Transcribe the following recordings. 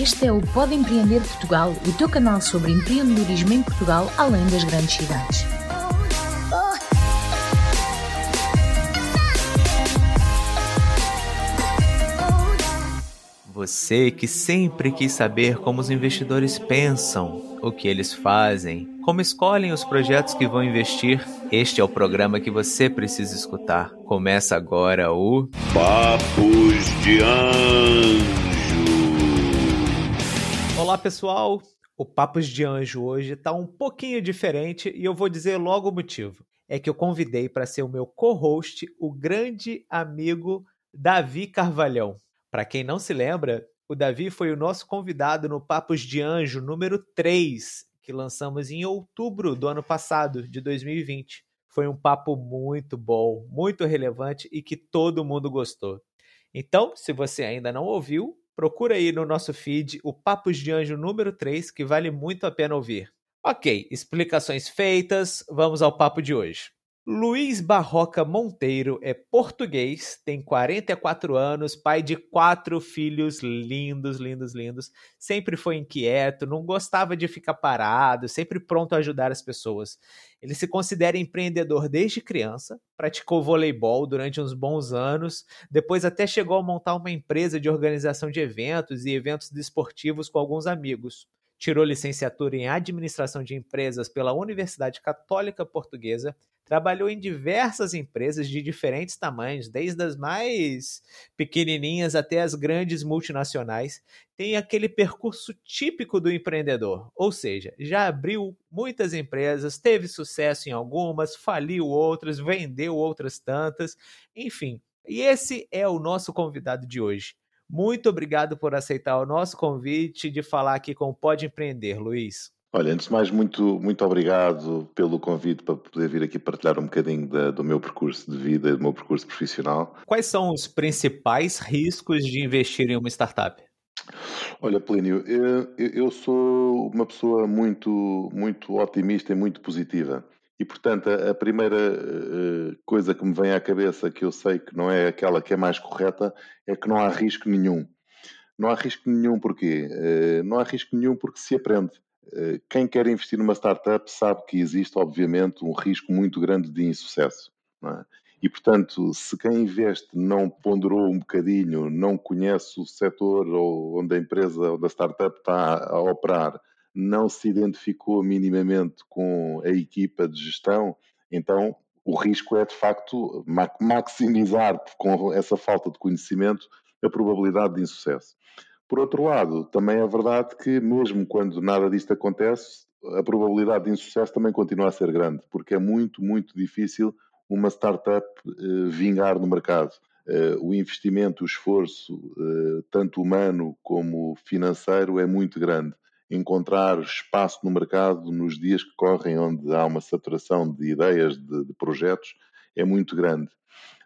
Este é o Pode Empreender Portugal, o teu canal sobre empreendedorismo em Portugal, além das grandes cidades. Você que sempre quis saber como os investidores pensam, o que eles fazem, como escolhem os projetos que vão investir, este é o programa que você precisa escutar. Começa agora o Papos de Anjo. Olá pessoal, o Papos de Anjo hoje está um pouquinho diferente e eu vou dizer logo o motivo. É que eu convidei para ser o meu co-host o grande amigo Davi Carvalhão. Para quem não se lembra, o Davi foi o nosso convidado no Papos de Anjo número 3, que lançamos em outubro do ano passado, de 2020. Foi um papo muito bom, muito relevante e que todo mundo gostou. Então, se você ainda não ouviu, procura aí no nosso feed o Papos de Anjo número 3, que vale muito a pena ouvir. Ok, explicações feitas, vamos ao papo de hoje. Luiz Barroca Monteiro é português, tem 44 anos, pai de quatro filhos lindos, lindos, lindos. Sempre foi inquieto, não gostava de ficar parado, sempre pronto a ajudar as pessoas. Ele se considera empreendedor desde criança, praticou voleibol durante uns bons anos, depois até chegou a montar uma empresa de organização de eventos e eventos desportivos com alguns amigos tirou licenciatura em administração de empresas pela Universidade Católica Portuguesa trabalhou em diversas empresas de diferentes tamanhos, desde as mais pequenininhas até as grandes multinacionais. Tem aquele percurso típico do empreendedor, ou seja, já abriu muitas empresas, teve sucesso em algumas, faliu outras, vendeu outras tantas, enfim. E esse é o nosso convidado de hoje. Muito obrigado por aceitar o nosso convite de falar aqui com o Pode Empreender, Luiz. Olha, antes de mais, muito, muito obrigado pelo convite para poder vir aqui partilhar um bocadinho da, do meu percurso de vida e do meu percurso profissional. Quais são os principais riscos de investir em uma startup? Olha, Plínio, eu, eu sou uma pessoa muito, muito otimista e muito positiva. E, portanto, a, a primeira uh, coisa que me vem à cabeça, que eu sei que não é aquela que é mais correta, é que não há risco nenhum. Não há risco nenhum porquê? Uh, não há risco nenhum porque se aprende. Eh, quem quer investir numa startup sabe que existe, obviamente, um risco muito grande de insucesso. É? E, portanto, se quem investe não ponderou um bocadinho, não conhece o setor onde a empresa, onde a startup está a operar, não se identificou minimamente com a equipa de gestão, então o risco é, de facto, maximizar com essa falta de conhecimento a probabilidade de insucesso. Por outro lado, também é verdade que, mesmo quando nada disto acontece, a probabilidade de insucesso também continua a ser grande, porque é muito, muito difícil uma startup eh, vingar no mercado. Eh, o investimento, o esforço, eh, tanto humano como financeiro, é muito grande. Encontrar espaço no mercado nos dias que correm, onde há uma saturação de ideias, de, de projetos, é muito grande.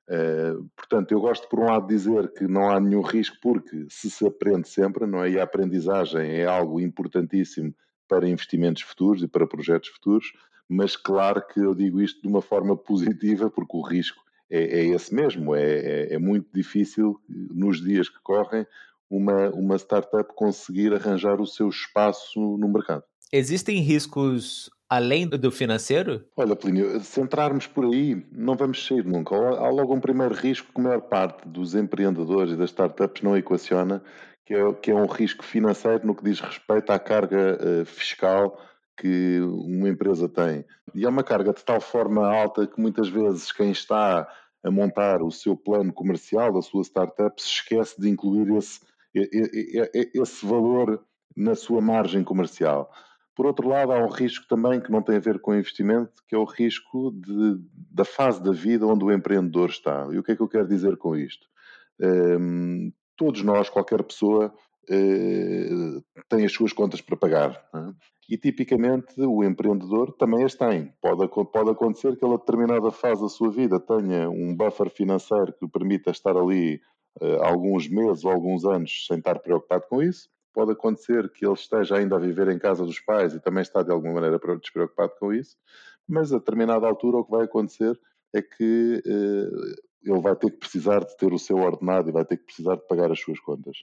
Uh, portanto, eu gosto por um lado de dizer que não há nenhum risco, porque se se aprende sempre, não é? E a aprendizagem é algo importantíssimo para investimentos futuros e para projetos futuros, mas claro que eu digo isto de uma forma positiva, porque o risco é, é esse mesmo. É, é, é, muito difícil, nos dias que correm, uma, uma startup conseguir arranjar o seu espaço no mercado. Existem riscos além do financeiro? Olha, Plínio, se entrarmos por aí, não vamos sair nunca. Há logo um primeiro risco que a maior parte dos empreendedores e das startups não equaciona, que é, que é um risco financeiro no que diz respeito à carga uh, fiscal que uma empresa tem. E é uma carga de tal forma alta que muitas vezes quem está a montar o seu plano comercial da sua startup se esquece de incluir esse, esse valor na sua margem comercial. Por outro lado, há um risco também que não tem a ver com investimento, que é o risco de, da fase da vida onde o empreendedor está. E o que é que eu quero dizer com isto? Um, todos nós, qualquer pessoa, uh, tem as suas contas para pagar. É? E tipicamente o empreendedor também as tem. Pode, pode acontecer que ele, a determinada fase da sua vida, tenha um buffer financeiro que lhe permita estar ali alguns meses ou alguns anos sem estar preocupado com isso pode acontecer que ele esteja ainda a viver em casa dos pais e também está de alguma maneira despreocupado com isso, mas a determinada altura o que vai acontecer é que eh, ele vai ter que precisar de ter o seu ordenado e vai ter que precisar de pagar as suas contas.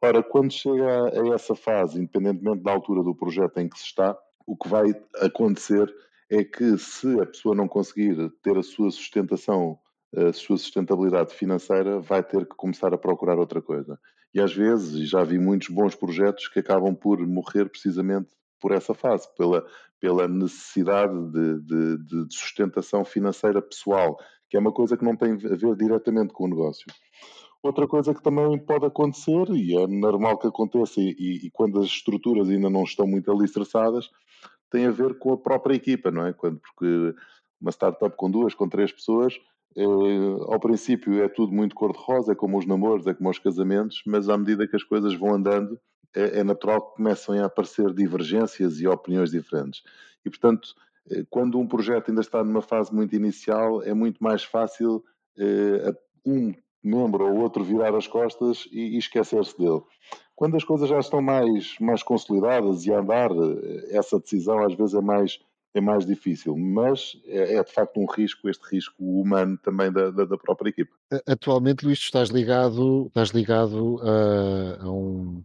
Ora, quando chega a essa fase, independentemente da altura do projeto em que se está, o que vai acontecer é que se a pessoa não conseguir ter a sua sustentação, a sua sustentabilidade financeira, vai ter que começar a procurar outra coisa. E às vezes, já vi muitos bons projetos que acabam por morrer precisamente por essa fase, pela, pela necessidade de, de, de sustentação financeira pessoal, que é uma coisa que não tem a ver diretamente com o negócio. Outra coisa que também pode acontecer, e é normal que aconteça, e, e, quando as estruturas ainda não estão muito alicerçadas, tem a ver com a própria equipa, não é? Quando, porque uma startup com duas, com três pessoas, é, ao princípio é tudo muito cor-de-rosa, é como os namoros, é como os casamentos, mas à medida que as coisas vão andando, é, é natural que comecem a aparecer divergências e opiniões diferentes. E, portanto, eh, quando um projeto ainda está numa fase muito inicial, é muito mais fácil eh, um membro ou outro virar as costas e, e esquecer-se dele. Quando as coisas já estão mais, mais consolidadas e a andar, essa decisão às vezes é mais, é mais difícil, mas é, é de facto um risco, este risco humano também da, da, da, própria equipa. Atualmente, Luís, estás ligado, estás ligado a, a um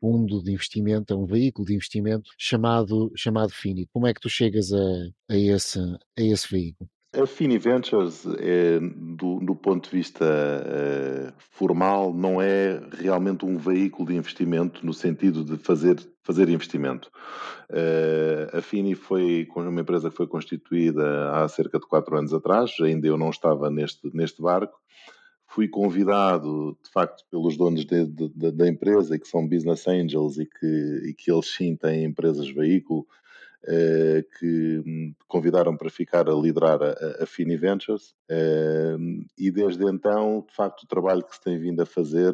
fundo de investimento, a um veículo de investimento chamado, chamado Fini. Como é que tu chegas a, a, esse, a esse veículo? A Fini Ventures, é, do, do, ponto de vista uh, formal, não é realmente um veículo de investimento no sentido de fazer, fazer investimento. Uh, a Fini foi uma empresa que foi constituída há cerca de quatro anos atrás, ainda eu não estava neste, neste barco. Fui convidado, de facto, pelos donos de, de, da empresa, que são business angels e que, e que eles sim têm empresas veículo, que me convidaram para ficar a liderar a, a Fini Ventures eh, e desde então, de facto, o trabalho que se tem vindo a fazer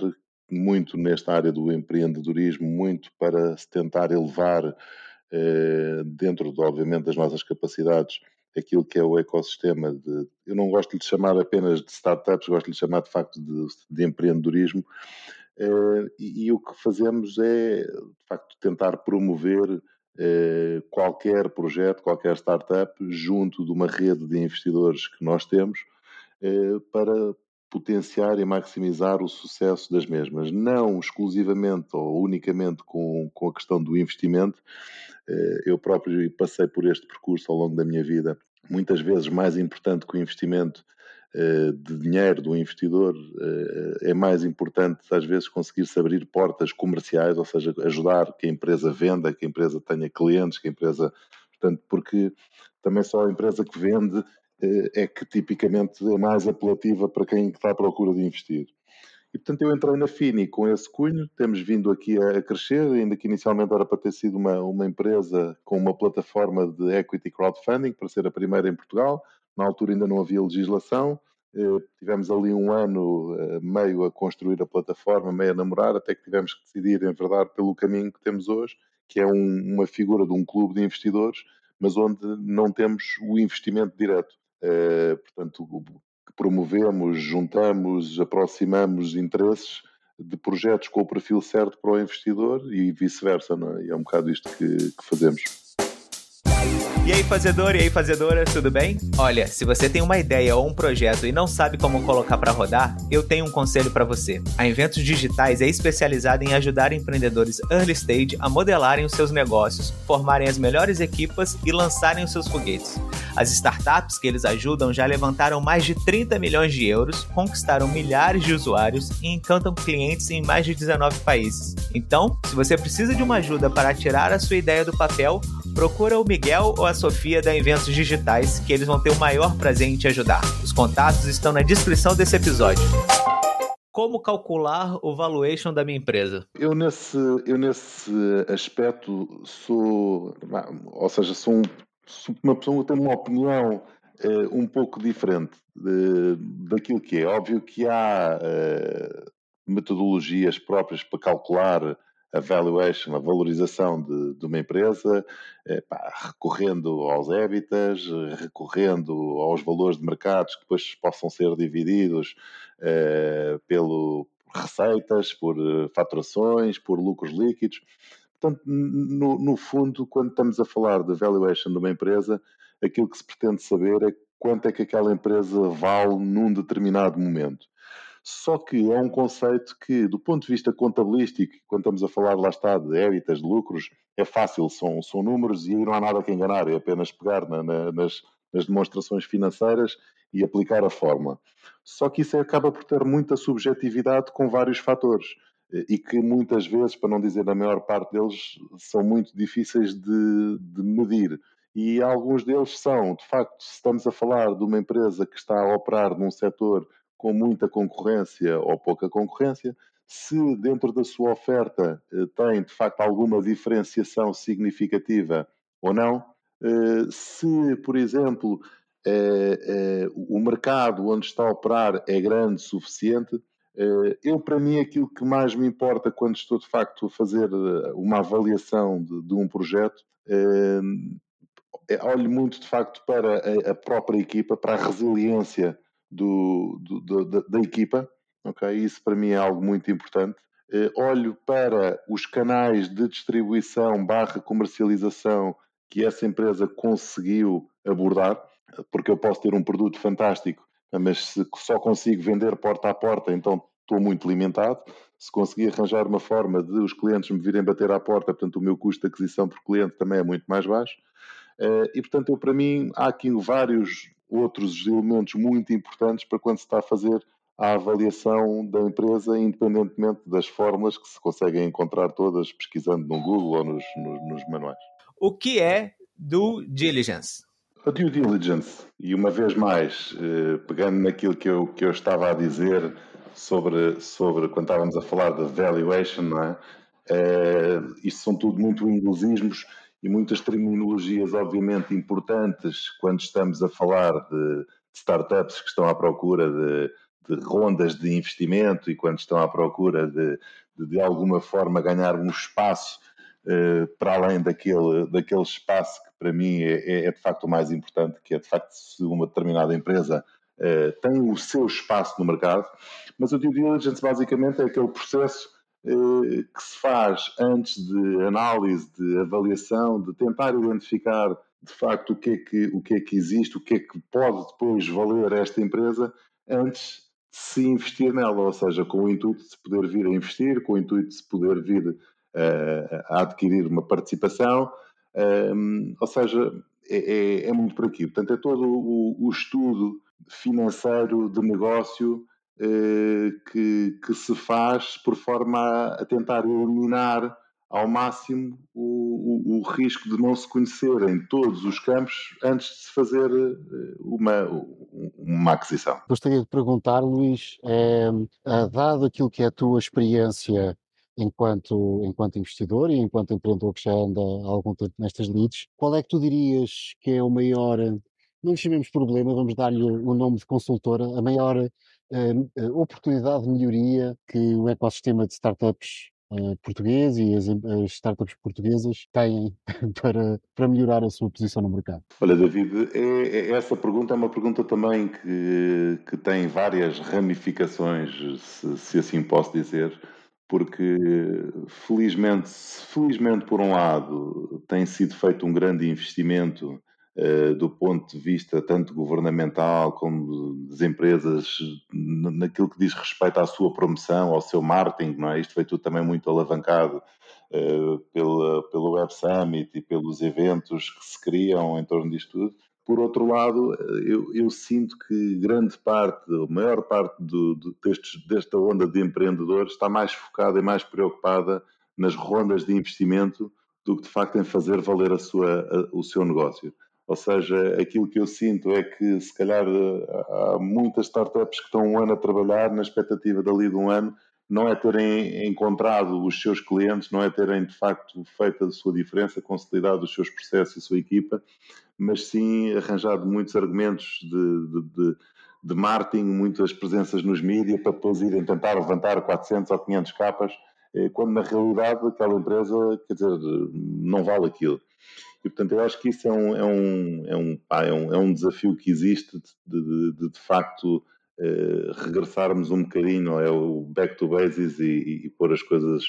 muito nesta área do empreendedorismo, muito para se tentar elevar eh, dentro, de, obviamente, das nossas capacidades aquilo que é o ecossistema de, eu não gosto de chamar apenas de startups, gosto de chamar de facto de, de empreendedorismo, e, e, o que fazemos é, de facto, tentar promover eh, qualquer projeto, qualquer startup, junto de uma rede de investidores que nós temos, eh, para potenciar e maximizar o sucesso das mesmas, não exclusivamente ou unicamente com, com a questão do investimento. Eh, eu próprio passei por este percurso ao longo da minha vida. Muitas vezes mais importante que o investimento eh, de dinheiro do investidor, eh, é mais importante às vezes conseguir-se abrir portas comerciais, ou seja, ajudar que a empresa venda, que a empresa tenha clientes, que a empresa. Portanto, porque também só a empresa que vende eh, é que tipicamente é mais apelativa para quem está à procura de investir. E portanto eu entrei na Fini com esse cunho, temos vindo aqui a, crescer, ainda que inicialmente era para ter sido uma, uma empresa com uma plataforma de equity crowdfunding, para ser a primeira em Portugal, na altura ainda não havia legislação. Eh, tivemos ali um ano eh, meio a construir a plataforma, meio a namorar, até que tivemos que decidir, em verdade, pelo caminho que temos hoje, que é um, uma figura de um clube de investidores, mas onde não temos o investimento direto. Eh, portanto, promovemos, juntamos, aproximamos interesses de projetos com o perfil certo para o investidor e vice-versa, é? E é um bocado isto que, que fazemos. E aí, fazedor, e aí, fazedora, tudo bem? Olha, se você tem uma ideia ou um projeto e não sabe como colocar para rodar, eu tenho um conselho para você. A Inventos Digitais é especializada em ajudar empreendedores early stage a modelarem os seus negócios, formarem as melhores equipas e lançarem os seus foguetes. As startups que eles ajudam já levantaram mais de 30 milhões de euros, conquistaram milhares de usuários e encantam clientes em mais de 19 países. Então, se você precisa de uma ajuda para tirar a sua ideia do papel, procura o Miguel ou a Sofia da Inventos Digitais, que eles vão ter o maior prazer em te ajudar. Os contatos estão na descrição desse episódio. Como calcular o valuation da minha empresa? Eu nesse, eu nesse aspecto sou, ou seja, sou, um, sou uma pessoa que tem uma opinião uh, um pouco diferente de, daquilo que é. Óbvio que há uh, metodologias próprias para calcular a valuation, a valorização de, de uma empresa, eh, pá, recorrendo aos hábitats, recorrendo aos valores de mercados que depois possam ser divididos eh, pelo receitas, por eh, faturações, por lucros líquidos. Portanto, no, no fundo, quando estamos a falar de valuation de uma empresa, aquilo que se pretende saber é quanto é que aquela empresa vale num determinado momento. Só que é um conceito que, do ponto de vista contabilístico, quando estamos a falar, lá está, de ébitas, de lucros, é fácil, são, são números e aí não há nada que enganar, é apenas pegar na, na, nas, nas demonstrações financeiras e aplicar a fórmula. Só que isso acaba por ter muita subjetividade com vários fatores e que muitas vezes, para não dizer a maior parte deles, são muito difíceis de, de medir. E alguns deles são, de facto, se estamos a falar de uma empresa que está a operar num setor com muita concorrência ou pouca concorrência, se dentro da sua oferta eh, tem de facto alguma diferenciação significativa ou não, eh, se, por exemplo, eh, o mercado onde está a operar é grande o suficiente, eu, para mim, aquilo que mais me importa quando estou de facto a fazer uma avaliação de, de um projeto olho muito de facto para a, própria equipa, para a resiliência do, do, da, da, equipa, ok? Isso para mim é algo muito importante. Uh, olho para os canais de distribuição barra comercialização que essa empresa conseguiu abordar, porque eu posso ter um produto fantástico, mas se só consigo vender porta a porta, então estou muito limitado. Se conseguir arranjar uma forma de os clientes me virem bater à porta, portanto o meu custo de aquisição por cliente também é muito mais baixo. Uh, e portanto, eu, para mim, há aqui vários outros elementos muito importantes para quando se está a fazer a avaliação da empresa, independentemente das fórmulas que se conseguem encontrar todas pesquisando no Google ou nos, nos, nos manuais. O que é due diligence? A due diligence, e uma vez mais, eh, pegando naquilo que eu, que eu estava a dizer sobre, sobre quando estávamos a falar da valuation, não é? Eh, isto são tudo muito inglesismos e muitas terminologias, obviamente, importantes quando estamos a falar de, startups que estão à procura de, de, rondas de investimento e quando estão à procura de, de, de alguma forma, ganhar um espaço eh, para além daquele, daquele espaço que, para mim, é, é, é, de facto o mais importante, que é, de facto, se uma determinada empresa eh, tem o seu espaço no mercado. Mas o due diligence, basicamente, é aquele processo que se faz antes de análise, de avaliação, de tentar identificar de facto o que é que, o que, é que existe, o que é que pode depois valer esta empresa antes de se investir nela, ou seja, com o intuito de se poder vir a investir, com o intuito de se poder vir uh, a adquirir uma participação, um, ou seja, é, é, é, muito por aqui. Portanto, é todo o, o estudo financeiro de negócio eh, que, que, se faz por forma a, a tentar eliminar ao máximo o, o, o, risco de não se conhecer em todos os campos antes de se fazer eh, uma, uma aquisição. Gostaria de perguntar, Luís, é, dado aquilo que é a tua experiência enquanto, enquanto investidor e enquanto empreendedor que já anda há algum tempo nestas leads, qual é que tu dirias que é o maior, não lhe chamemos problema, vamos dar-lhe o nome de consultora, a maior uh, oportunidade de melhoria que o ecossistema de startups uh, português e as, as, startups portuguesas têm para, para melhorar a sua posição no mercado? Olha, David, é, é, essa pergunta é uma pergunta também que, que tem várias ramificações, se, se assim posso dizer porque felizmente, felizmente por um lado tem sido feito um grande investimento eh, do ponto de vista tanto governamental como das empresas, naquilo que diz respeito à sua promoção, ao seu marketing, não é? Isto foi tudo também muito alavancado uh, pela, pelo Web Summit e pelos eventos que se criam em torno disto tudo. Por outro lado, eu, eu sinto que grande parte, a maior parte do, do, destes, desta onda de empreendedores está mais focada e mais preocupada nas rondas de investimento do que de facto em fazer valer a sua, a, o seu negócio. Ou seja, aquilo que eu sinto é que, se calhar, há muitas startups que estão um ano a trabalhar na expectativa dali de um ano, não é terem encontrado os seus clientes, não é terem de facto feito a sua diferença, consolidado os seus processos e a sua equipa, mas sim arranjado muitos argumentos de, de, de, de marketing, muitas presenças nos mídias para depois irem tentar levantar 400 ou 500 capas, eh, quando na realidade aquela empresa, quer dizer, não vale aquilo. E, portanto, eu acho que isso é um, é um, é um, é um, é um desafio que existe de, de, de, de facto, eh, regressarmos um bocadinho, é o back to bases e, e pôr as coisas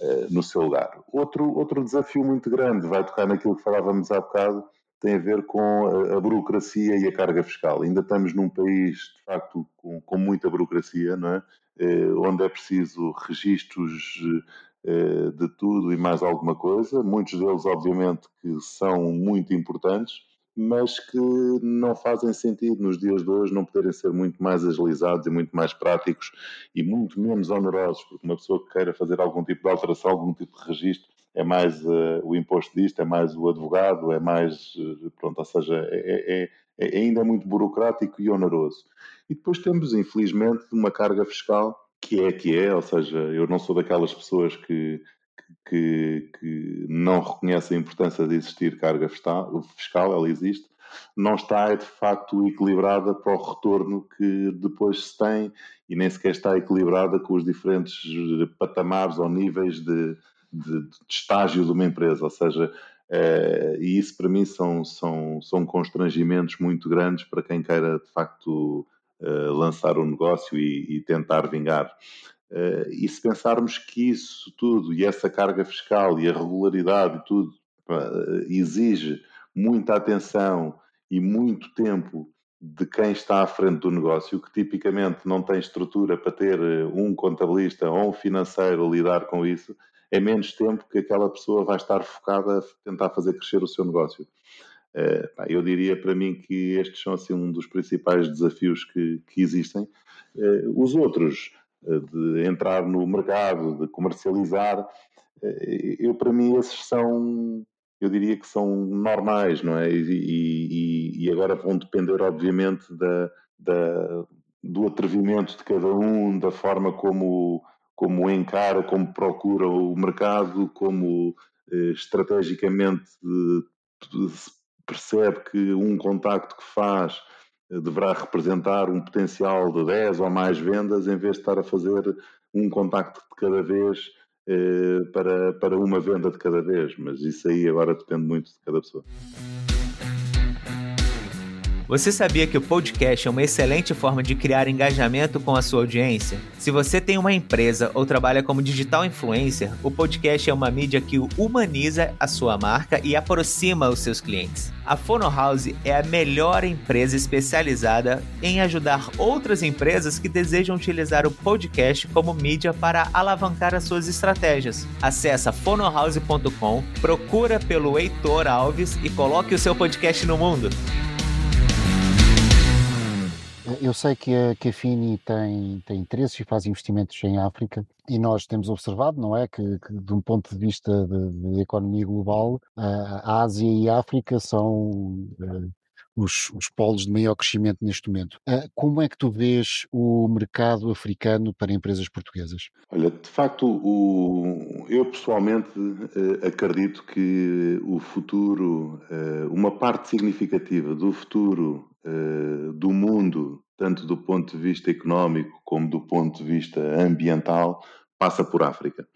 eh, no seu lugar. Outro, outro desafio muito grande vai tocar naquilo que falávamos há bocado, tem a ver com a, a, burocracia e a carga fiscal. Ainda estamos num país, de facto, com, com muita burocracia, não é? Eh, onde é preciso registros eh, de tudo e mais alguma coisa. Muitos deles, obviamente, que são muito importantes, mas que não fazem sentido nos dias de hoje não poderem ser muito mais agilizados e muito mais práticos e muito menos onerosos, porque uma pessoa que queira fazer algum tipo de alteração, algum tipo de registro, é mais uh, o imposto disto, é mais o advogado, é mais, uh, pronto, ou seja, é, é, é, ainda muito burocrático e oneroso. E depois temos, infelizmente, uma carga fiscal que é que é, ou seja, eu não sou daquelas pessoas que, que, que não reconhecem a importância de existir carga fiscal, ela existe, não está de facto equilibrada para o retorno que depois se tem e nem sequer está equilibrada com os diferentes patamares ou níveis de, de, de estágio de uma empresa, ou seja, é, e isso para mim são, são, são constrangimentos muito grandes para quem queira de facto uh, lançar um negócio e, e tentar vingar. Uh, e se pensarmos que isso tudo, e essa carga fiscal e a regularidade e tudo, uh, exige muita atenção e muito tempo de quem está à frente do negócio, que tipicamente não tem estrutura para ter um contabilista ou um financeiro a lidar com isso, é menos tempo que aquela pessoa vai estar focada a tentar fazer crescer o seu negócio. Uh, eu diria para mim que estes são assim um dos principais desafios que, que existem. Uh, os outros, uh, de entrar no mercado, de comercializar, eu para mim esses são, eu diria que são normais, não é? E, e, e agora vão depender, obviamente, da, da, do atrevimento de cada um, da forma como como encara, como procura o mercado, como eh, estrategicamente eh, percebe que um contacto que faz eh, deverá representar um potencial de 10 ou mais vendas, em vez de estar a fazer um contacto de cada vez eh, para, para uma venda de cada vez. Mas isso aí agora depende muito de cada pessoa. Você sabia que o podcast é uma excelente forma de criar engajamento com a sua audiência? Se você tem uma empresa ou trabalha como digital influencer, o podcast é uma mídia que humaniza a sua marca e aproxima os seus clientes. A Fonohouse é a melhor empresa especializada em ajudar outras empresas que desejam utilizar o podcast como mídia para alavancar as suas estratégias. Acesse fonohouse.com, procura pelo Heitor Alves e coloque o seu podcast no mundo. Eu sei que a, que a Fini tem, tem interesses e faz investimentos em África e nós temos observado, não é, que, que de um ponto de vista de, de economia global, a Ásia e a África são uh, os, os polos de maior crescimento neste momento. Uh, como é que tu vês o mercado africano para empresas portuguesas? Olha, de facto, o, eu pessoalmente uh, acredito que o futuro, uma parte significativa do futuro do mundo tanto do ponto de vista económico como do ponto de vista ambiental, passa por África.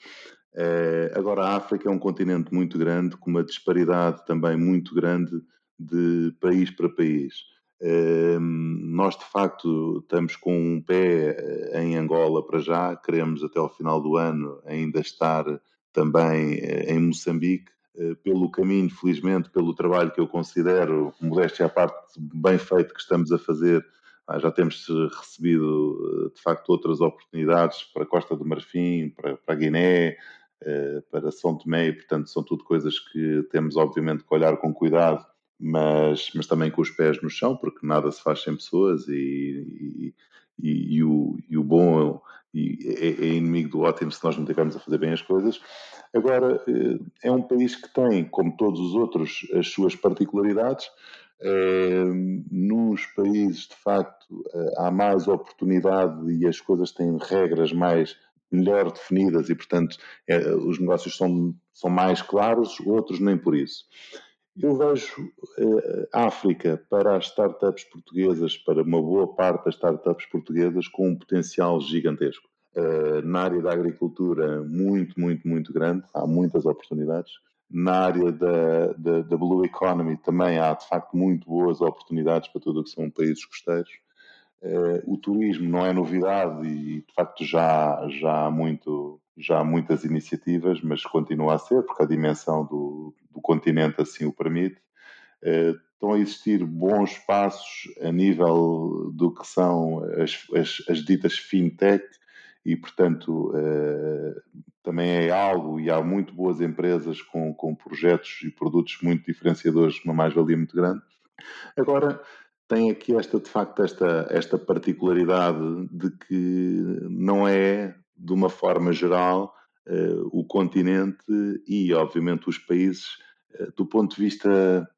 Eh, agora, a África é um continente muito grande, com uma disparidade também muito grande de país para país. Eh, nós, de facto, estamos com um pé eh, em Angola para já, queremos até ao final do ano ainda estar também em Moçambique, pelo caminho, felizmente, pelo trabalho que eu considero, modéstia à parte, bem feito que estamos a fazer já temos recebido, de facto, outras oportunidades para a Costa do Marfim, para, para a Guiné, eh, para São Tomé, e, portanto, são tudo coisas que temos, obviamente, que olhar com cuidado, mas, mas também com os pés no chão, porque nada se faz sem pessoas e, e, e, e o, o bom é, é, inimigo do ótimo se nós não estivermos a fazer bem as coisas. Agora, eh, é um país que tem, como todos os outros, as suas particularidades, Nos países, de facto, uh, há mais oportunidade e as coisas têm regras mais melhor definidas e, portanto, é, os negócios são, são mais claros, outros nem por isso. Eu vejo uh, África para as startups portuguesas, para uma boa parte das startups portuguesas, com um potencial gigantesco. na área da agricultura, muito, muito, muito grande, há muitas oportunidades na área da, da, da, Blue Economy também há, de facto, muito boas oportunidades para tudo o que são países costeiros. Uh, o turismo não é novidade e, de facto, já, já, há muito, já há muitas iniciativas, mas continua a ser, porque a dimensão do, do continente assim o permite. estão a existir bons passos a nível do que são as, as, as ditas fintech e, portanto, também é algo e há muito boas empresas com, com projetos e produtos muito diferenciadores, uma mais-valia muito grande. Agora, tem aqui esta, de facto, esta, esta particularidade de que não é, de uma forma geral, uh, o continente e, obviamente, os países, uh, do ponto de vista,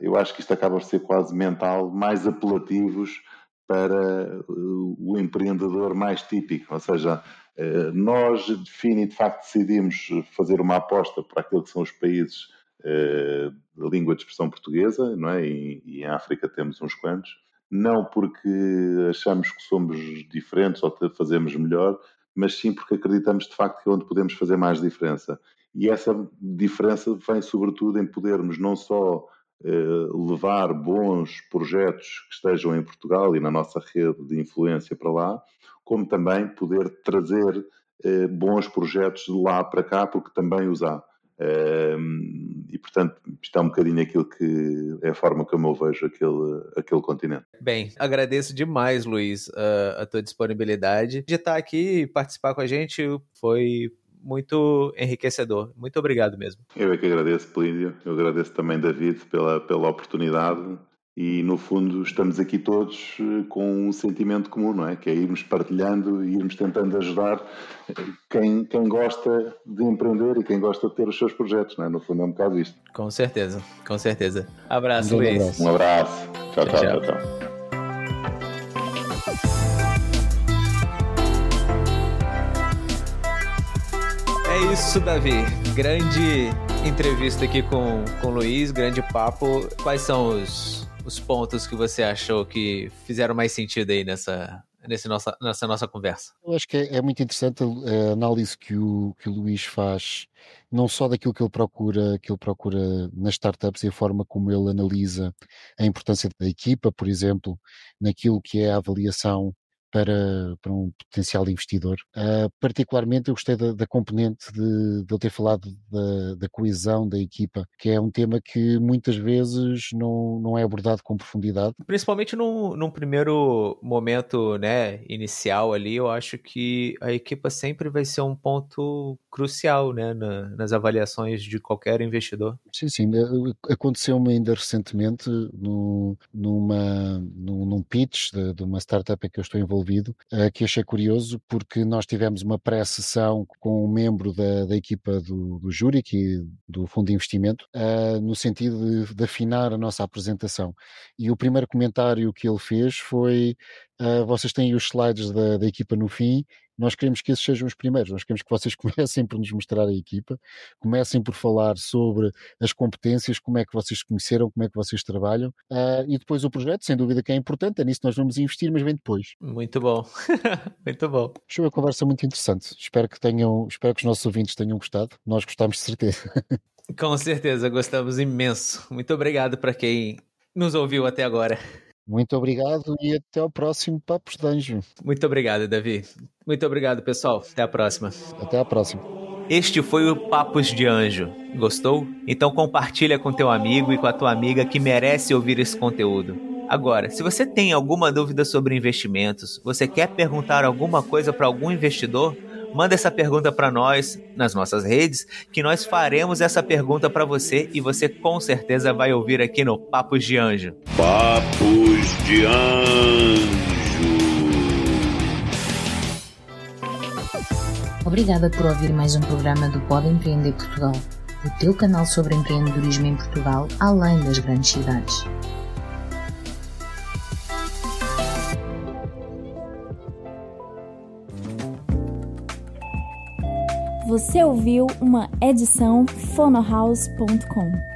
eu acho que isto acaba por ser quase mental, mais apelativos para o empreendedor mais típico, ou seja, nós, define, de facto, decidimos fazer uma aposta para aquilo que são os países da língua de expressão portuguesa, não é? E, e, em África temos uns quantos. Não porque achamos que somos diferentes ou fazemos melhor, mas sim porque acreditamos de facto que é onde podemos fazer mais diferença. E essa diferença vem sobretudo em podermos não só eh, levar bons projetos que estejam em Portugal e na nossa rede de influência para lá, como também poder trazer eh, bons projetos de lá para cá, porque também os há e portanto, isto é um bocadinho aquilo que é a forma como eu vejo aquele, aquele continente. Bem, agradeço demais, Luiz, a, a tua disponibilidade de estar aqui e participar com a gente. Foi muito enriquecedor. Muito obrigado mesmo. Eu é que agradeço, Plínio. Eu agradeço também, David, pela, pela oportunidade e no fundo estamos aqui todos eh, com um sentimento comum, não é? Que é irmos partilhando e irmos tentando ajudar eh, quem, quem gosta de empreender e quem gosta de ter os seus projetos, não é? No fundo é um bocado isto. Com certeza, com certeza. Abraço, um Luiz. Abraço. Um abraço. tchau, tchau. tchau, tchau. É isso, Davi. Grande entrevista aqui com, com o Luiz, grande papo. Quais são os os pontos que você achou que fizeram mais sentido aí nessa, nesse nossa, nessa nossa conversa? Eu acho que é, é, muito interessante a análise que o, que o faz, não só daquilo que ele procura, que ele procura nas startups e a forma como ele analisa a importância da equipa, por exemplo, naquilo que é a avaliação para, para um potencial investidor. Uh, particularmente eu gostei da, da componente de, de ele ter falado da, da, coesão da equipa, que é um tema que muitas vezes não, não é abordado com profundidade. Principalmente num, num primeiro momento né, inicial ali, eu acho que a equipa sempre vai ser um ponto crucial né, na, nas avaliações de qualquer investidor. Sim, sim. Eh, aconteceu-me ainda recentemente no, numa, num, num pitch de, de uma startup em que eu estou envolvido envolvido, uh, que achei curioso porque nós tivemos uma pré-sessão com um membro da, da equipa do, do júri, que, do Fundo de Investimento, uh, no sentido de, de, afinar a nossa apresentação. E o primeiro comentário que ele fez foi: uh, vocês têm os slides da, da equipa no fim nós queremos que esses sejam os primeiros, nós queremos que vocês comecem por nos mostrar a equipa, comecem por falar sobre as competências, como é que vocês se conheceram, como é que vocês trabalham, uh, e depois o projeto, sem dúvida que é importante, é nisso que nós vamos investir, mas vem depois. Muito bom, muito bom. Foi uma conversa muito interessante, espero que tenham, espero que os nossos ouvintes tenham gostado, nós gostamos de certeza. Com certeza, gostamos imenso. Muito obrigado para quem nos ouviu até agora. Muito obrigado e até ao próximo Papos de Anjo. Muito obrigado, Davi. Muito obrigado, pessoal. Até a próxima. Até a próxima. Este foi o Papos de Anjo. Gostou? Então compartilha com teu amigo e com a tua amiga que merece ouvir esse conteúdo. Agora, se você tem alguma dúvida sobre investimentos, você quer perguntar alguma coisa para algum investidor, Manda essa pergunta para nós nas nossas redes, que nós faremos essa pergunta para você e você com certeza vai ouvir aqui no Papos de Anjo. Papos de Anjo. Obrigada por ouvir mais um programa do Pode Empreender Portugal, o teu canal sobre empreendedorismo em Portugal, além das grandes cidades. Você ouviu uma edição fonohouse.com.